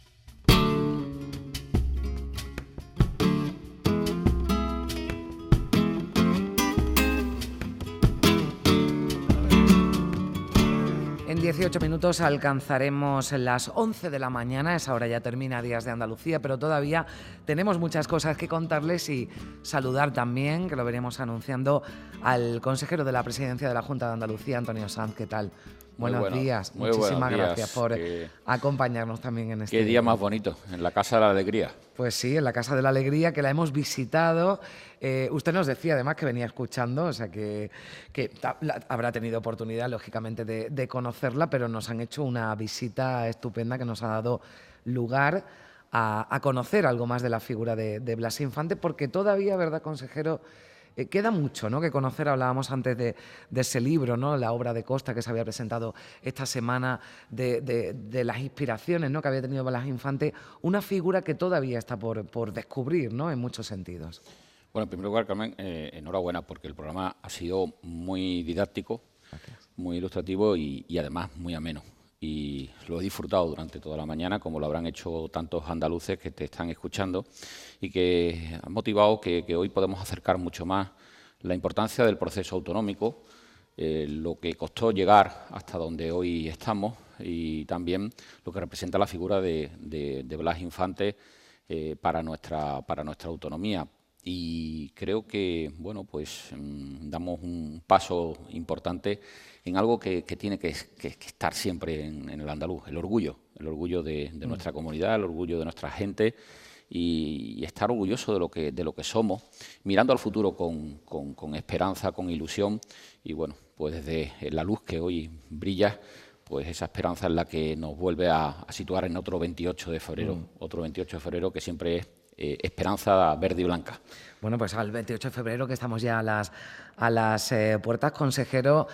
18 minutos alcanzaremos las 11 de la mañana, esa hora ya termina Días de Andalucía, pero todavía tenemos muchas cosas que contarles y saludar también, que lo veremos anunciando, al consejero de la presidencia de la Junta de Andalucía, Antonio Sanz. ¿Qué tal? Buenos días, muchísimas gracias por acompañarnos también en este Qué día más bonito, en la Casa de la Alegría. Pues sí, en la Casa de la Alegría, que la hemos visitado. Eh, usted nos decía además que venía escuchando, o sea que, habrá tenido oportunidad, lógicamente, de, conocerla, pero nos han hecho una visita estupenda que nos ha dado lugar a, conocer algo más de la figura de, Blas Infante, porque todavía, ¿verdad, consejero? Eh, queda mucho ¿no? que conocer, hablábamos antes de, ese libro, ¿no? la obra de Costa que se había presentado esta semana, de, las inspiraciones ¿no? que había tenido Blas Infante, una figura que todavía está por, descubrir ¿no? en muchos sentidos. Bueno, en primer lugar, Carmen, eh, enhorabuena porque el programa ha sido muy didáctico, muy ilustrativo y, además muy ameno y lo he disfrutado durante toda la mañana, como lo habrán hecho tantos andaluces que te están escuchando y que han motivado que, hoy podemos acercar mucho más la importancia del proceso autonómico, eh, lo que costó llegar hasta donde hoy estamos y también lo que representa la figura de, Blas Infante eh, para, nuestra, para nuestra autonomía. Y creo que, bueno, pues mm, damos un paso importante en algo que, tiene que, estar siempre en, el andaluz, el orgullo, el orgullo de, mm. nuestra comunidad, el orgullo de nuestra gente y, estar orgulloso de lo que, de lo que somos, mirando al futuro con, esperanza, con ilusión y bueno, pues desde la luz que hoy brilla, pues esa esperanza es la que nos vuelve a, situar en otro 28 de febrero, mm. otro 28 de febrero que siempre es esperanza verde y blanca. Bueno, pues al 28 de febrero, que estamos ya a las, a las puertas, consejero,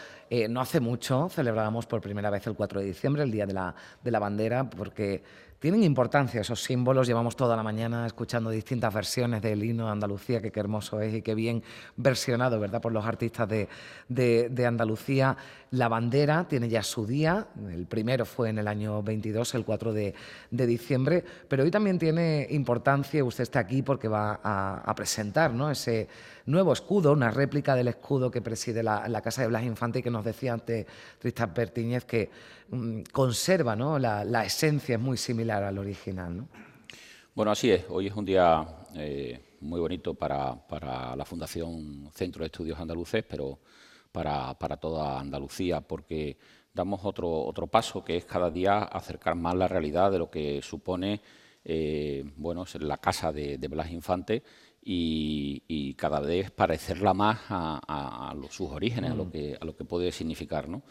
no hace mucho celebrábamos por primera vez el 4 de diciembre, el Día de la, de la Bandera, porque tienen importancia esos símbolos. Llevamos toda la mañana escuchando distintas versiones del himno de Andalucía, que qué hermoso es y qué bien versionado, ¿verdad?, por los artistas de, Andalucía. La bandera tiene ya su día, el primero fue en el año 22, el 4 de, diciembre, pero hoy también tiene importancia, usted está aquí porque va a, presentar ¿no? ese nuevo escudo, una réplica del escudo que preside la, Casa de Blas Infante y que nos decía antes Tristan Pertíñez que mm, conserva ¿no? la, esencia, es muy similar al original. ¿no? Bueno, así es. Hoy es un día eh, muy bonito para, la Fundación Centro de Estudios Andaluces, pero para, toda Andalucía, porque damos otro, otro paso, que es cada día acercar más la realidad de lo que supone eh, bueno, la casa de Blas Infante y, cada vez parecerla más a, sus orígenes, a, lo mm. que, a lo que puede significar. ¿no?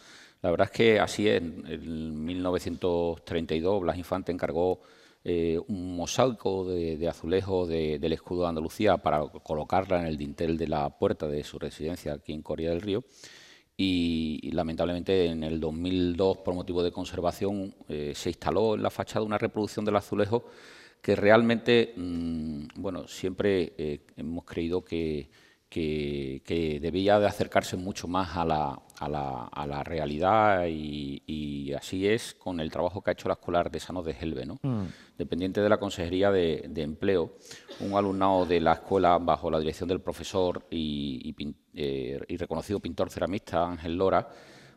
La verdad es que así es. En 1932 Blas Infante encargó eh, un mosaico de, azulejo del escudo de Andalucía para colocarla en el dintel de la puerta de su residencia aquí en Coria del Río. Y, lamentablemente en el 2002, por motivo de conservación, eh, se instaló en la fachada una reproducción del azulejo que realmente, mm, bueno, siempre eh, hemos creído que, debía de acercarse mucho más a la, a la, realidad y, así es con el trabajo que ha hecho la Escuela Artesanos de Helve, ¿no? Mm. dependiente de la Consejería de, Empleo, un alumnado de la escuela bajo la dirección del profesor y, eh, reconocido pintor ceramista Ángel Lora,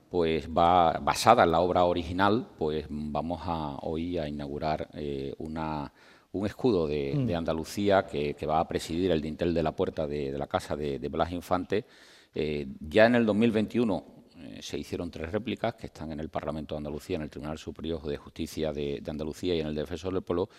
pues va basada en la obra original, pues vamos a hoy a inaugurar eh, una un escudo de, mm. Andalucía que, va a presidir el dintel de la puerta de, la casa de, Blas Infante. Eh, ya en el 2021 eh, se hicieron tres réplicas que están en el Parlamento de Andalucía, en el Tribunal Superior de Justicia de, Andalucía y en el Defensor del Pueblo,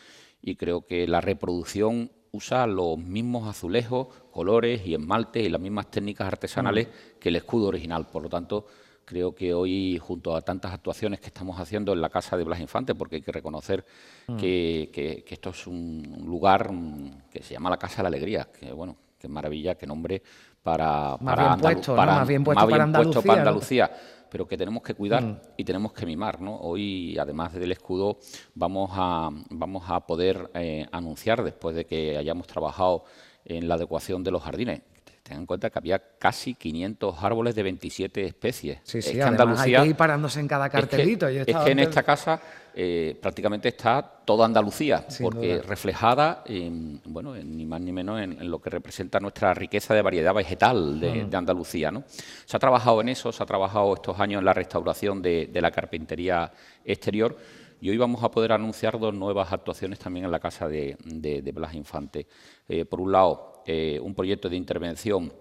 y creo que la reproducción usa los mismos azulejos, colores y esmaltes y las mismas técnicas artesanales mm. que el escudo original. Por lo tanto, Creo que hoy, junto a tantas actuaciones que estamos haciendo en la Casa de Blas Infante, porque hay que reconocer mm. que, esto es un lugar mm, que se llama la Casa de la Alegría, que bueno, qué maravilla, qué nombre para, para, para, bien puesto, para, Andalucía, pero que tenemos que cuidar mm. y tenemos que mimar. ¿no? Hoy, además del escudo, vamos a, vamos a poder eh, anunciar, después de que hayamos trabajado en la adecuación de los jardines, Tengan en cuenta que había casi 500 árboles de 27 especies. Sí, sí, es que Andalucía, hay que ir parándose en cada cartelito. Es que, en esta casa eh, prácticamente está toda Andalucía, porque reflejada, en, bueno, ni más ni menos en, lo que representa nuestra riqueza de variedad vegetal de, Andalucía. ¿no? Se ha trabajado en eso, se ha trabajado estos años en la restauración de, la carpintería exterior. Y hoy vamos a poder anunciar dos nuevas actuaciones también en la casa de, Blas Infante. Eh, por un lado, eh, un proyecto de intervención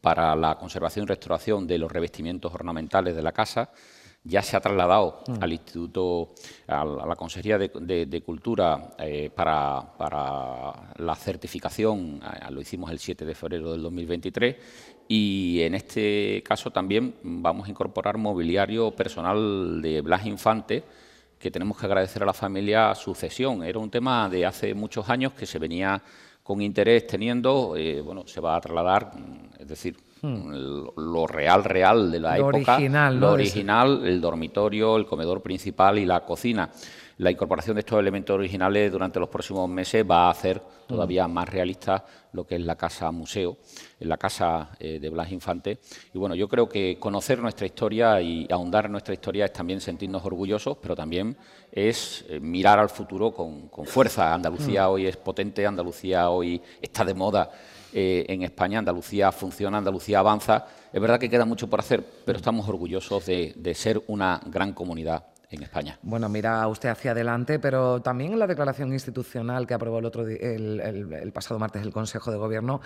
para la conservación y restauración de los revestimientos ornamentales de la casa. Ya se ha trasladado mm. al Instituto, a la Consejería de, Cultura eh, para, la certificación, lo hicimos el 7 de febrero del 2023, y en este caso también vamos a incorporar mobiliario personal de Blas Infante, que tenemos que agradecer a la familia su cesión. Era un tema de hace muchos años que se venía con interés teniendo, eh, bueno, se va a trasladar, mm, es decir, hmm. lo real, real de la época, original, lo original, el dormitorio, el comedor principal y la cocina la incorporación de estos elementos originales durante los próximos meses va a hacer todavía mm. más realista lo que es la casa museo, la casa eh, de Blas Infante. Y bueno, yo creo que conocer nuestra historia y ahondar en nuestra historia es también sentirnos orgullosos, pero también es eh, mirar al futuro con, fuerza. Andalucía mm. hoy es potente, Andalucía hoy está de moda. Eh, en España, Andalucía funciona, Andalucía avanza. Es verdad que queda mucho por hacer, pero estamos orgullosos de ser una gran comunidad en España. Bueno, mira usted hacia adelante, pero también en la declaración institucional que aprobó el, otro el, pasado martes el Consejo de Gobierno,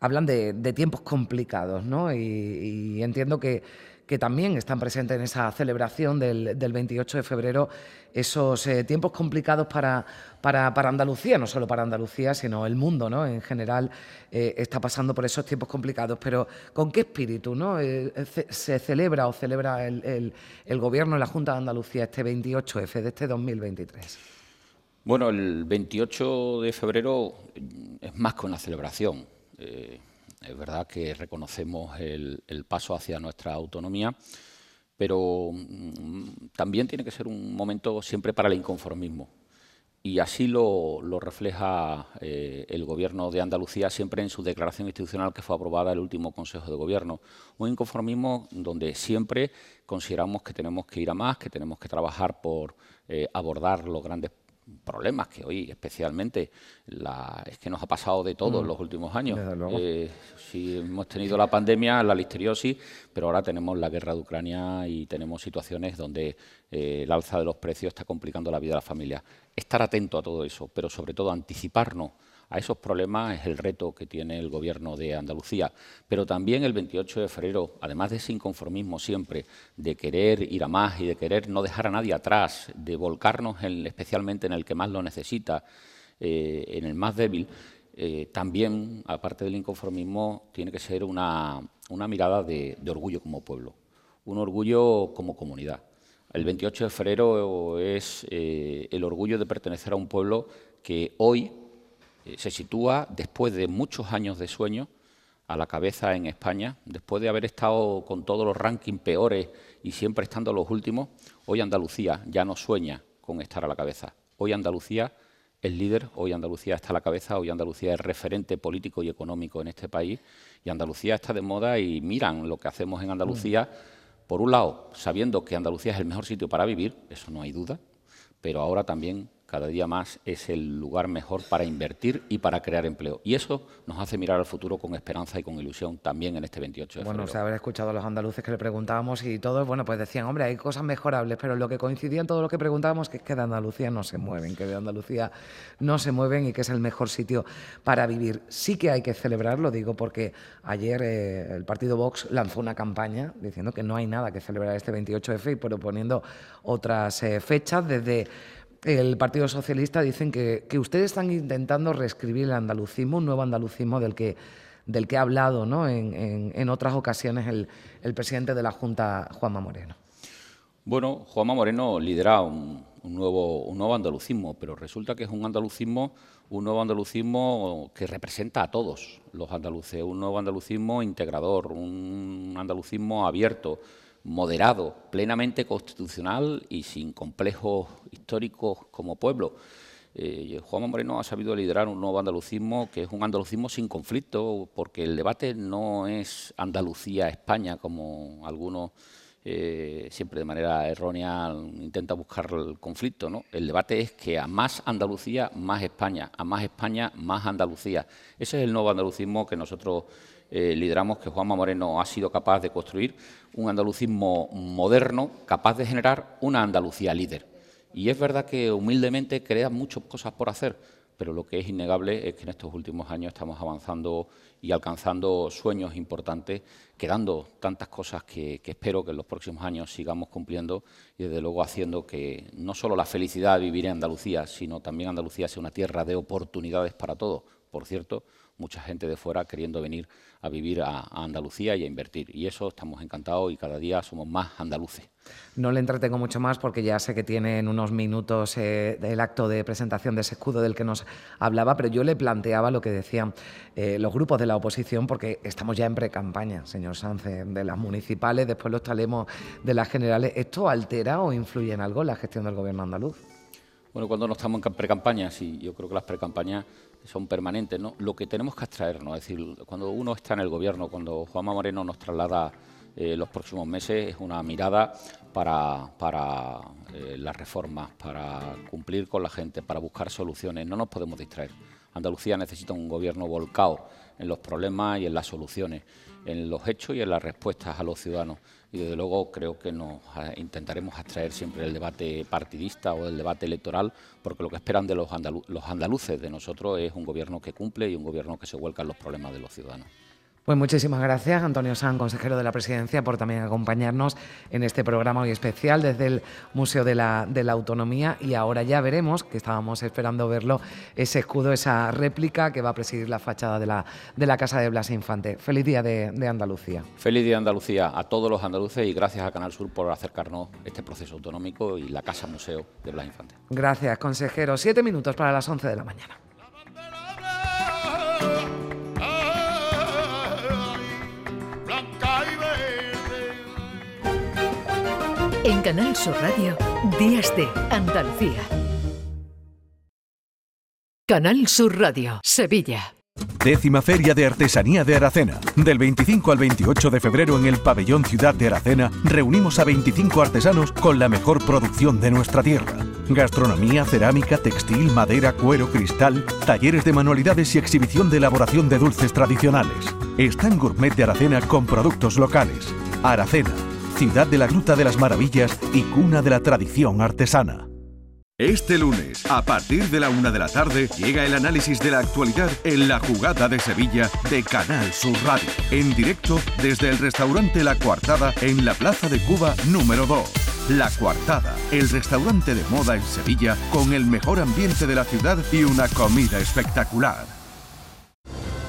hablan de, tiempos complicados, ¿no? y entiendo que que también están presentes en esa celebración del, 28 de febrero, esos eh, tiempos complicados para, para, Andalucía, no solo para Andalucía, sino el mundo ¿no? en general eh, está pasando por esos tiempos complicados. Pero ¿con qué espíritu ¿no? Eh, se celebra o celebra el, el, Gobierno y la Junta de Andalucía este 28F de este 2023? Bueno, el 28 de febrero es más que una celebración. Es verdad que reconocemos el, paso hacia nuestra autonomía, pero mm, también tiene que ser un momento siempre para el inconformismo. Y así lo, refleja eh, el Gobierno de Andalucía siempre en su declaración institucional que fue aprobada el último Consejo de Gobierno. Un inconformismo donde siempre consideramos que tenemos que ir a más, que tenemos que trabajar por eh, abordar los grandes problemas que hoy especialmente la, es que nos ha pasado de todo en mm. los últimos años. Eh, sí, hemos tenido la pandemia, la listeriosis, pero ahora tenemos la guerra de Ucrania y tenemos situaciones donde eh, el alza de los precios está complicando la vida de la familia. Estar atento a todo eso, pero sobre todo anticiparnos a esos problemas es el reto que tiene el Gobierno de Andalucía. Pero también el 28 de febrero, además de ese inconformismo siempre, de querer ir a más y de querer no dejar a nadie atrás, de volcarnos especialmente en el que más lo necesita, eh, en el más débil, eh, también, aparte del inconformismo, tiene que ser una, mirada de, orgullo como pueblo, un orgullo como comunidad. El 28 de febrero es eh, el orgullo de pertenecer a un pueblo que hoy se sitúa, después de muchos años de sueño, a la cabeza en España, después de haber estado con todos los rankings peores y siempre estando los últimos, hoy Andalucía ya no sueña con estar a la cabeza. Hoy Andalucía es líder, hoy Andalucía está a la cabeza, hoy Andalucía es referente político y económico en este país. Y Andalucía está de moda y miran lo que hacemos en Andalucía, por un lado, sabiendo que Andalucía es el mejor sitio para vivir, eso no hay duda, pero ahora también cada día más es el lugar mejor para invertir y para crear empleo. Y eso nos hace mirar al futuro con esperanza y con ilusión también en este 28 de bueno, febrero. Bueno, se haber escuchado a los andaluces que le preguntábamos y todos, bueno, pues decían, hombre, hay cosas mejorables, pero lo que coincidía en todo lo que preguntábamos que es que de Andalucía no se mueven, que de Andalucía no se mueven y que es el mejor sitio para vivir. Sí que hay que celebrarlo, digo, porque ayer eh, el partido Vox lanzó una campaña diciendo que no hay nada que celebrar este 28 de febrero y proponiendo otras eh, fechas desde el Partido Socialista dicen que, ustedes están intentando reescribir el andalucismo, un nuevo andalucismo del que, del que ha hablado ¿no? en, otras ocasiones el, presidente de la Junta, Juanma Moreno. Bueno, Juanma Moreno lidera un, nuevo, un nuevo andalucismo, pero resulta que es un andalucismo, un nuevo andalucismo que representa a todos los andaluces, un nuevo andalucismo integrador, un andalucismo abierto, moderado, plenamente constitucional y sin complejos históricos como pueblo. Eh, Juan Moreno ha sabido liderar un nuevo andalucismo que es un andalucismo sin conflicto, porque el debate no es Andalucía-España, como algunos eh, siempre de manera errónea intentan buscar el conflicto. ¿no? El debate es que a más Andalucía, más España, a más España, más Andalucía. Ese es el nuevo andalucismo que nosotros eh, lideramos, que Juanma Moreno ha sido capaz de construir un andalucismo moderno, capaz de generar una Andalucía líder. Y es verdad que humildemente crea muchas cosas por hacer, pero lo que es innegable es que en estos últimos años estamos avanzando y alcanzando sueños importantes, quedando tantas cosas que, que, espero que en los próximos años sigamos cumpliendo y desde luego haciendo que no solo la felicidad de vivir en Andalucía, sino también Andalucía sea una tierra de oportunidades para todos. Por cierto, mucha gente de fuera queriendo venir a vivir a, Andalucía y a invertir. Y eso estamos encantados y cada día somos más andaluces. No le entretengo mucho más porque ya sé que tiene en unos minutos eh, el acto de presentación de ese escudo del que nos hablaba, pero yo le planteaba lo que decían eh, los grupos de la oposición, porque estamos ya en pre-campaña, señor Sánchez, de las municipales, después los talemos de las generales. ¿Esto altera o influye en algo la gestión del gobierno andaluz? Bueno, cuando no estamos en pre-campaña, sí, yo creo que las pre-campañas son permanentes, ¿no? Lo que tenemos que abstraernos, es decir, cuando uno está en el gobierno, cuando Juanma Moreno nos traslada eh, los próximos meses, es una mirada para, para eh, las reformas, para cumplir con la gente, para buscar soluciones. No nos podemos distraer. Andalucía necesita un gobierno volcado en los problemas y en las soluciones, en los hechos y en las respuestas a los ciudadanos y desde luego creo que nos eh, intentaremos abstraer siempre del debate partidista o del debate electoral, porque lo que esperan de los, los andaluces de nosotros es un gobierno que cumple y un gobierno que se vuelca en los problemas de los ciudadanos. Pues muchísimas gracias, Antonio San, consejero de la Presidencia, por también acompañarnos en este programa hoy especial desde el Museo de la, de la Autonomía. Y ahora ya veremos, que estábamos esperando verlo, ese escudo, esa réplica que va a presidir la fachada de la, de la Casa de Blas Infante. Feliz día de, de Andalucía. Feliz día de Andalucía a todos los andaluces y gracias a Canal Sur por acercarnos este proceso autonómico y la Casa Museo de Blas Infante. Gracias, consejero. Siete minutos para las once de la mañana. Canal Sur Radio, Días de Andalucía. Canal Sur Radio, Sevilla. Décima Feria de Artesanía de Aracena. Del 25 al 28 de febrero en el Pabellón Ciudad de Aracena reunimos a 25 artesanos con la mejor producción de nuestra tierra. Gastronomía, cerámica, textil, madera, cuero, cristal, talleres de manualidades y exhibición de elaboración de dulces tradicionales. Están Gourmet de Aracena con productos locales. Aracena, ciudad de la Gruta de las Maravillas y cuna de la tradición artesana. Este lunes, a partir de la una de la tarde, llega el análisis de la actualidad en la jugada de Sevilla de Canal Sur Radio. En directo desde el restaurante La Cuartada en la Plaza de Cuba número 2. La Cuartada, el restaurante de moda en Sevilla con el mejor ambiente de la ciudad y una comida espectacular.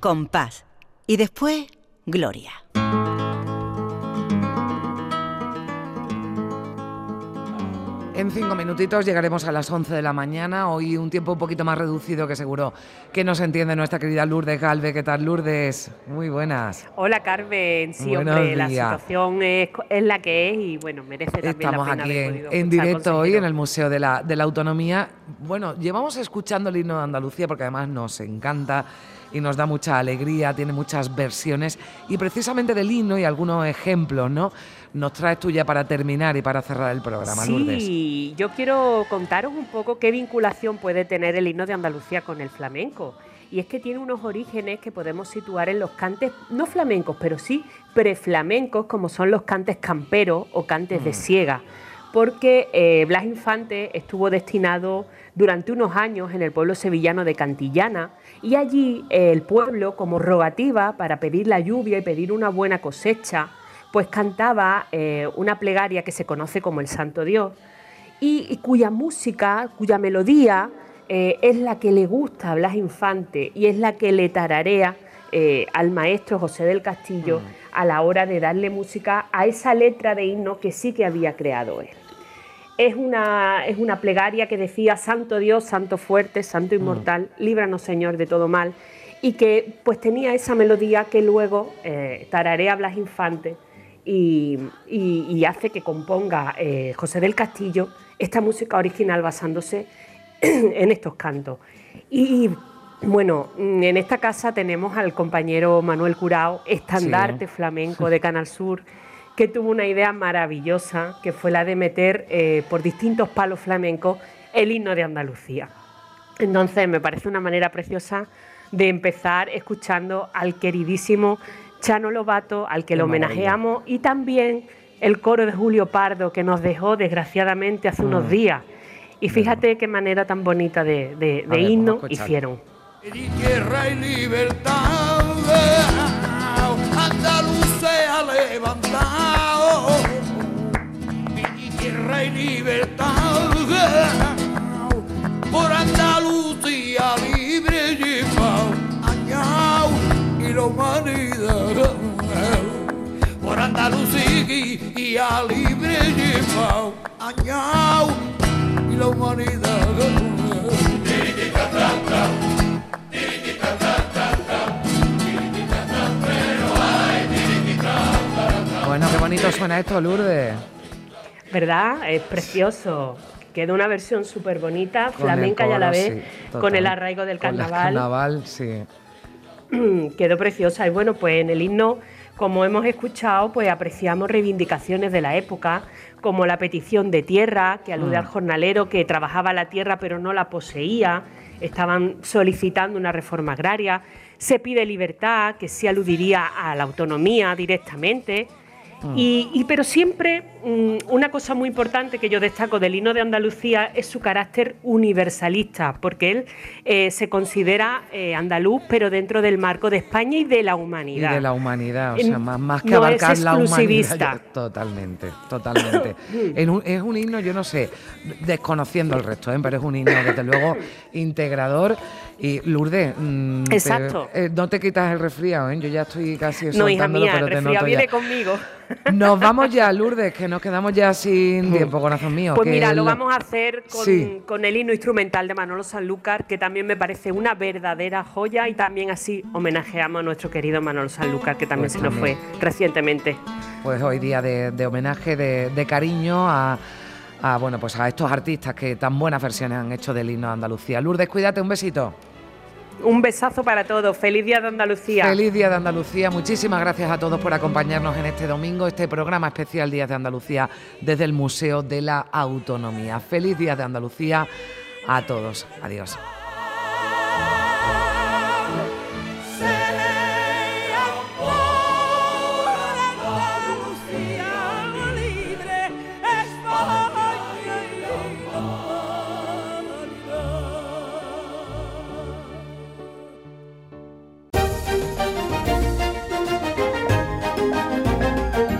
compás y después gloria. En cinco minutitos llegaremos a las 11 de la mañana. Hoy un tiempo un poquito más reducido que seguro que nos entiende nuestra querida Lourdes Galve. ¿Qué tal, Lourdes? Muy buenas. Hola, Carmen. Sí, hombre, la situación es, la que es y bueno, merece también Estamos la pena aquí en, en directo hoy en el Museo de la, de la Autonomía. Bueno, llevamos escuchando el himno de Andalucía porque además nos encanta y nos da mucha alegría, tiene muchas versiones y precisamente del himno y algunos ejemplos, ¿no? Nos traes tú ya para terminar y para cerrar el programa, sí, yo quiero contaros un poco qué vinculación puede tener el himno de Andalucía con el flamenco. Y es que tiene unos orígenes que podemos situar en los cantes, no flamencos, pero sí preflamencos, como son los cantes camperos o cantes de mm. Porque eh, Blas Infante estuvo destinado durante unos años en el pueblo sevillano de Cantillana y allí eh, el pueblo, como rogativa para pedir la lluvia y pedir una buena cosecha, pues cantaba eh, una plegaria que se conoce como el Santo Dios y, cuya música, cuya melodía es la que le gusta a Blas Infante y es la que le tararea al maestro José del Castillo mm. a la hora de darle música a esa letra de himno que sí que había creado él es una, es una plegaria que decía, Santo Dios, Santo fuerte, Santo mm. inmortal, líbranos Señor de todo mal, y que pues tenía esa melodía que luego eh, tararea Blas Infante y, hace que componga eh, José del Castillo esta música original basándose [CLEARS THROAT] en estos cantos. Y bueno, en esta casa tenemos al compañero Manuel Curao, estandarte flamenco de Canal Sur que tuvo una idea maravillosa, que fue la de meter eh, por distintos palos flamencos el himno de Andalucía. Entonces me parece una manera preciosa de empezar escuchando al queridísimo Chano Lobato, al que lo homenajeamos, y también el coro de Julio Pardo, que nos dejó desgraciadamente hace unos mm. días. Y fíjate qué manera tan bonita de, himno hicieron. Tierra y libertad, levantado. Mi tierra y libertad por Andalucía libre llevado añao y la humanidad por Andalucía libre llevado añao y la humanidad bonito suena esto, Lourdes. ¿Verdad? Es precioso. Quedó una versión súper bonita, flamenca y a la coro, vez sí, con el arraigo del Con el carnaval. carnaval, sí. [CLEARS THROAT] quedó preciosa. Y bueno, pues en el himno, como hemos escuchado, pues apreciamos reivindicaciones de la época, como la petición de tierra, que alude Mm. al jornalero que trabajaba la tierra pero no la poseía, estaban solicitando una reforma agraria. Se pide libertad, que sí aludiría a la autonomía directamente. Mm. Y, y- pero siempre mm, una cosa muy importante que yo destaco del himno de Andalucía es su carácter universalista, porque él eh, se considera eh, andaluz, pero dentro del marco de España y de la Y humanidad. de la humanidad, o sea, más, más que no es abarcar la humanidad. exclusivista. ya- [LAUGHS] Totalmente, totalmente. [COUGHS] En un- es un himno, yo no sé, desconociendo el resto, ¿eh? pero es un himno, desde luego, [COUGHS] integrador. Y Lourdes, mm, te- Exacto. eh, no te quitas el resfriado, ¿eh? yo ya estoy casi No, hija mía, pero el te resfriado viene ya. conmigo. [LAUGHS] Nos vamos ya, Lourdes, que nos quedamos ya sin tiempo, corazón mío. Pues que mira, lo vamos a hacer con, Sí. con el himno instrumental de Manolo Sanlúcar, que también me parece una verdadera joya y también así homenajeamos a nuestro querido Manolo Sanlúcar, que también Pues se nos fue recientemente. pues hoy día de, de homenaje, de, de cariño a, a, bueno, pues a estos artistas que tan buenas versiones han hecho del himno de Andalucía. Lourdes, cuídate, un besito. Un besazo para todos. Feliz Día de Andalucía. Feliz Día de Andalucía. Muchísimas gracias a todos por acompañarnos en este domingo, este programa especial Días de Andalucía desde el Museo de la Autonomía. Feliz Día de Andalucía a todos. Adiós.